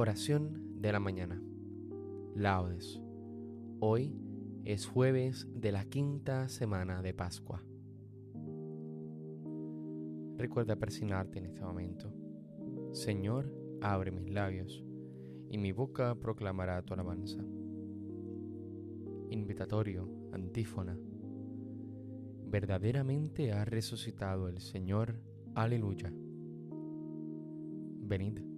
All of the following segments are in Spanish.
Oración de la mañana. Laudes. Hoy es jueves de la quinta semana de Pascua. Recuerda persignarte en este momento. Señor, abre mis labios, y mi boca proclamará tu alabanza. Invitatorio, antífona. Verdaderamente ha resucitado el Señor. Aleluya. Venid,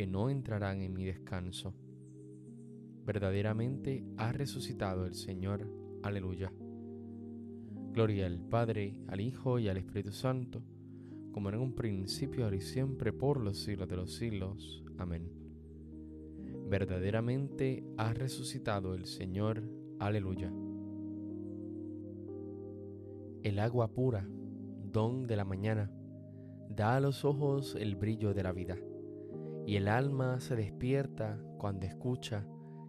que no entrarán en mi descanso. Verdaderamente ha resucitado el Señor. Aleluya. Gloria al Padre, al Hijo y al Espíritu Santo, como en un principio, ahora y siempre, por los siglos de los siglos. Amén. Verdaderamente ha resucitado el Señor. Aleluya. El agua pura, don de la mañana, da a los ojos el brillo de la vida, y el alma se despierta cuando escucha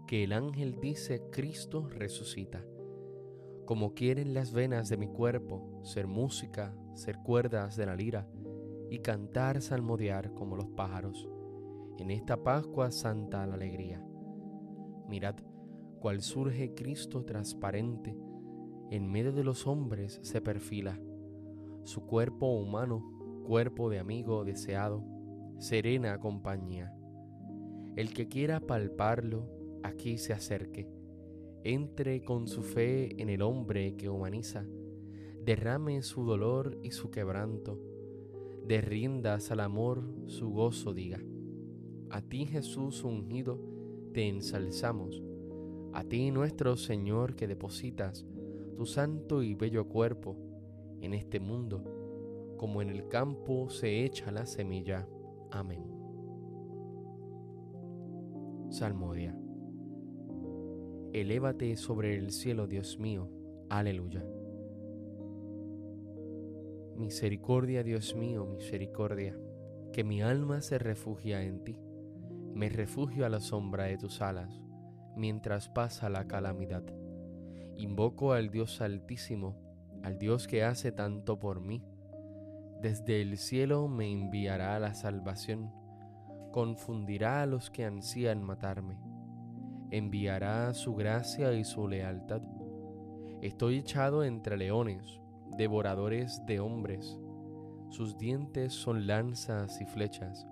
que el ángel dice Cristo resucita como quieren las venas de mi cuerpo ser música, ser cuerdas de la lira y cantar salmodiar como los pájaros. En esta Pascua santa la alegría. Mirad cual surge Cristo transparente, en medio de los hombres se perfila. Su cuerpo humano, cuerpo de amigo deseado, serena compañía. El que quiera palparlo, aquí se acerque entre con su fe en el hombre que humaniza, derrame su dolor y su quebranto, de riendas al amor su gozo diga. A ti Jesús ungido, te ensalzamos, a ti nuestro Señor que depositas tu santo y bello cuerpo en este mundo, como en el campo se echa la semilla. Amén. Salmodia. Elévate sobre el cielo, Dios mío. Aleluya. Misericordia, Dios mío, misericordia, que mi alma se refugia en ti. Me refugio a la sombra de tus alas, mientras pasa la calamidad. Invoco al Dios altísimo, al Dios que hace tanto por mí. Desde el cielo me enviará la salvación, confundirá a los que ansían matarme enviará su gracia y su lealtad. Estoy echado entre leones, devoradores de hombres. Sus dientes son lanzas y flechas,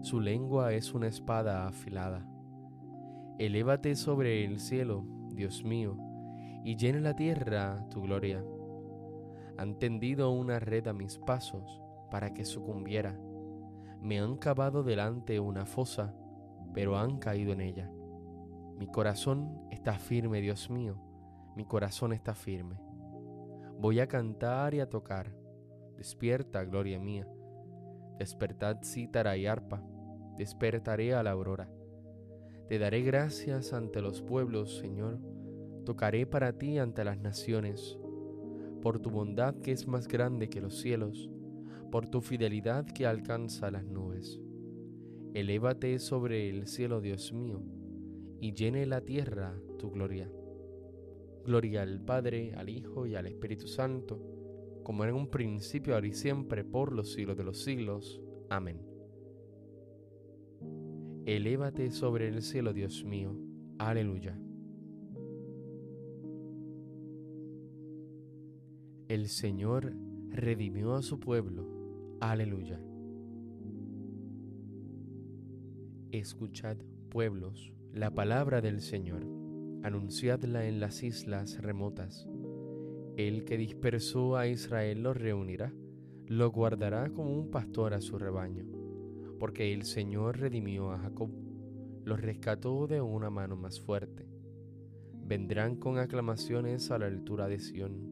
su lengua es una espada afilada. Elévate sobre el cielo, Dios mío, y llena la tierra tu gloria. Han tendido una red a mis pasos para que sucumbiera. Me han cavado delante una fosa, pero han caído en ella. Mi corazón está firme, Dios mío, mi corazón está firme. Voy a cantar y a tocar. Despierta, gloria mía. Despertad cítara y arpa. Despertaré a la aurora. Te daré gracias ante los pueblos, Señor. Tocaré para ti ante las naciones. Por tu bondad que es más grande que los cielos, por tu fidelidad que alcanza las nubes. Elévate sobre el cielo, Dios mío, y llene la tierra tu gloria. Gloria al Padre, al Hijo y al Espíritu Santo, como en un principio, ahora y siempre, por los siglos de los siglos. Amén. Elévate sobre el cielo, Dios mío. Aleluya. El Señor redimió a su pueblo. Aleluya. Escuchad, pueblos, la palabra del Señor anunciadla en las islas remotas. El que dispersó a Israel lo reunirá, lo guardará como un pastor a su rebaño, porque el Señor redimió a Jacob, lo rescató de una mano más fuerte. Vendrán con aclamaciones a la altura de Sión,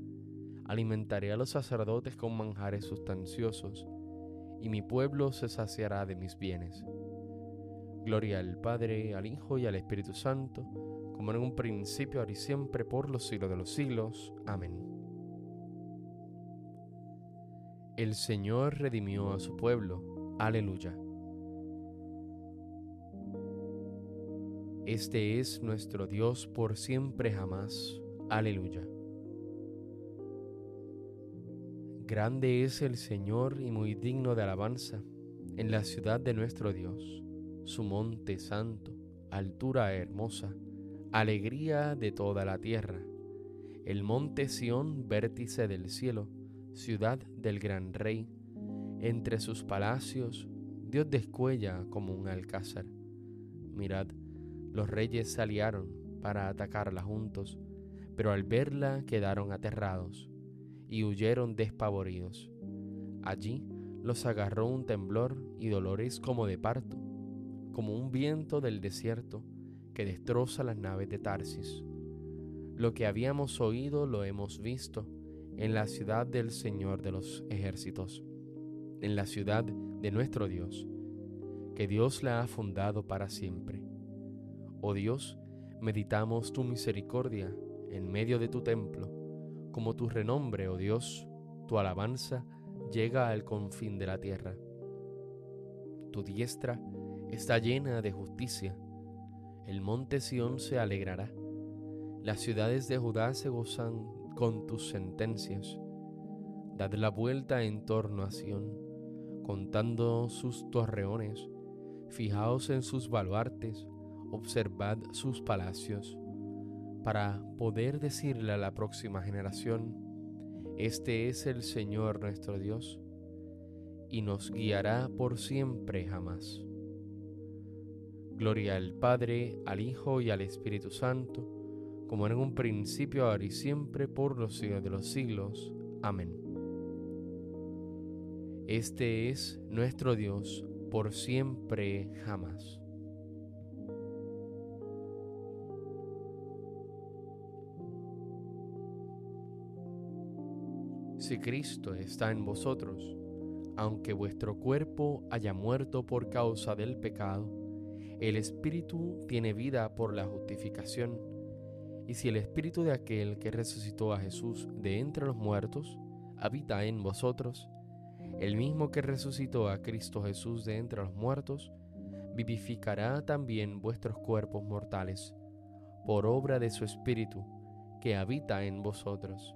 alimentaré a los sacerdotes con manjares sustanciosos, y mi pueblo se saciará de mis bienes. Gloria al Padre, al Hijo y al Espíritu Santo, como en un principio, ahora y siempre, por los siglos de los siglos. Amén. El Señor redimió a su pueblo. Aleluya. Este es nuestro Dios por siempre jamás. Aleluya. Grande es el Señor y muy digno de alabanza en la ciudad de nuestro Dios su monte santo, altura hermosa, alegría de toda la tierra. El monte Sión, vértice del cielo, ciudad del gran rey. Entre sus palacios, Dios descuella como un alcázar. Mirad, los reyes se aliaron para atacarla juntos, pero al verla quedaron aterrados y huyeron despavoridos. Allí los agarró un temblor y dolores como de parto como un viento del desierto que destroza las naves de Tarsis. Lo que habíamos oído lo hemos visto en la ciudad del Señor de los ejércitos, en la ciudad de nuestro Dios, que Dios la ha fundado para siempre. Oh Dios, meditamos tu misericordia en medio de tu templo, como tu renombre, oh Dios, tu alabanza llega al confín de la tierra. Tu diestra está llena de justicia. El monte Sión se alegrará. Las ciudades de Judá se gozan con tus sentencias. Dad la vuelta en torno a Sión, contando sus torreones. Fijaos en sus baluartes, observad sus palacios, para poder decirle a la próxima generación, este es el Señor nuestro Dios, y nos guiará por siempre jamás. Gloria al Padre, al Hijo y al Espíritu Santo, como en un principio, ahora y siempre, por los siglos de los siglos. Amén. Este es nuestro Dios, por siempre, jamás. Si Cristo está en vosotros, aunque vuestro cuerpo haya muerto por causa del pecado, el Espíritu tiene vida por la justificación. Y si el Espíritu de aquel que resucitó a Jesús de entre los muertos habita en vosotros, el mismo que resucitó a Cristo Jesús de entre los muertos, vivificará también vuestros cuerpos mortales, por obra de su Espíritu que habita en vosotros.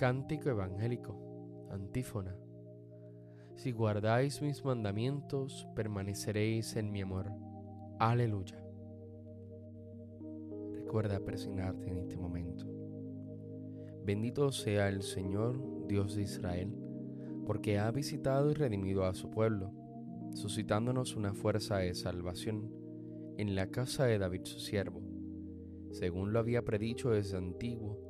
Cántico evangélico, antífona. Si guardáis mis mandamientos, permaneceréis en mi amor. Aleluya. Recuerda persignarte en este momento. Bendito sea el Señor, Dios de Israel, porque ha visitado y redimido a su pueblo, suscitándonos una fuerza de salvación en la casa de David su siervo, según lo había predicho desde antiguo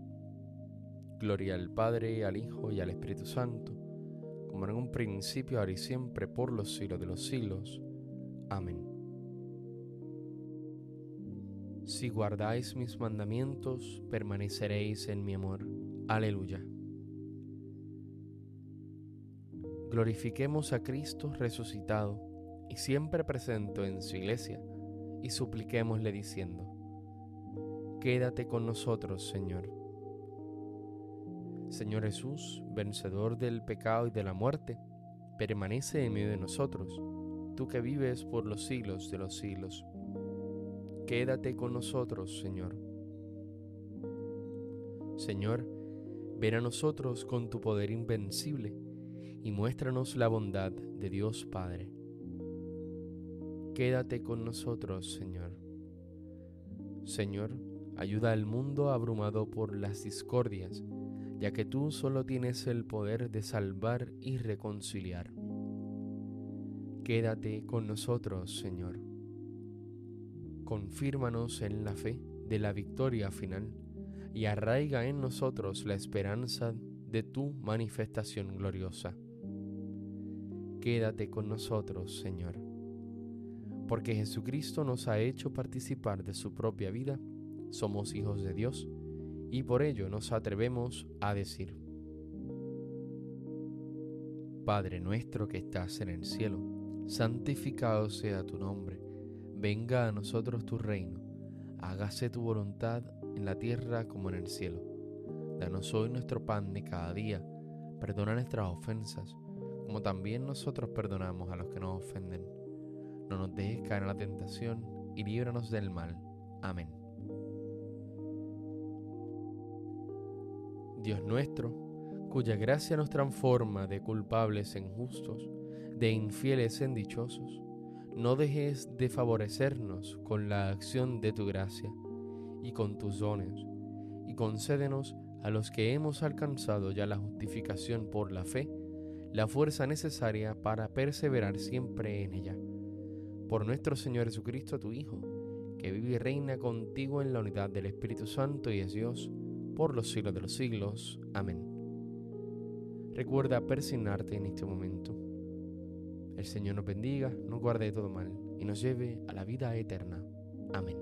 Gloria al Padre, al Hijo y al Espíritu Santo, como en un principio, ahora y siempre, por los siglos de los siglos. Amén. Si guardáis mis mandamientos, permaneceréis en mi amor. Aleluya. Glorifiquemos a Cristo resucitado y siempre presente en su iglesia, y supliquémosle diciendo, Quédate con nosotros, Señor. Señor Jesús, vencedor del pecado y de la muerte, permanece en medio de nosotros, tú que vives por los siglos de los siglos. Quédate con nosotros, Señor. Señor, ven a nosotros con tu poder invencible y muéstranos la bondad de Dios Padre. Quédate con nosotros, Señor. Señor, Ayuda al mundo abrumado por las discordias, ya que tú solo tienes el poder de salvar y reconciliar. Quédate con nosotros, Señor. Confírmanos en la fe de la victoria final y arraiga en nosotros la esperanza de tu manifestación gloriosa. Quédate con nosotros, Señor, porque Jesucristo nos ha hecho participar de su propia vida somos hijos de Dios y por ello nos atrevemos a decir, Padre nuestro que estás en el cielo, santificado sea tu nombre, venga a nosotros tu reino, hágase tu voluntad en la tierra como en el cielo. Danos hoy nuestro pan de cada día, perdona nuestras ofensas, como también nosotros perdonamos a los que nos ofenden. No nos dejes caer en la tentación y líbranos del mal. Amén. Dios nuestro, cuya gracia nos transforma de culpables en justos, de infieles en dichosos, no dejes de favorecernos con la acción de tu gracia y con tus dones, y concédenos a los que hemos alcanzado ya la justificación por la fe, la fuerza necesaria para perseverar siempre en ella. Por nuestro Señor Jesucristo, tu Hijo, que vive y reina contigo en la unidad del Espíritu Santo y es Dios, por los siglos de los siglos. Amén. Recuerda persignarte en este momento. El Señor nos bendiga, nos guarde de todo mal y nos lleve a la vida eterna. Amén.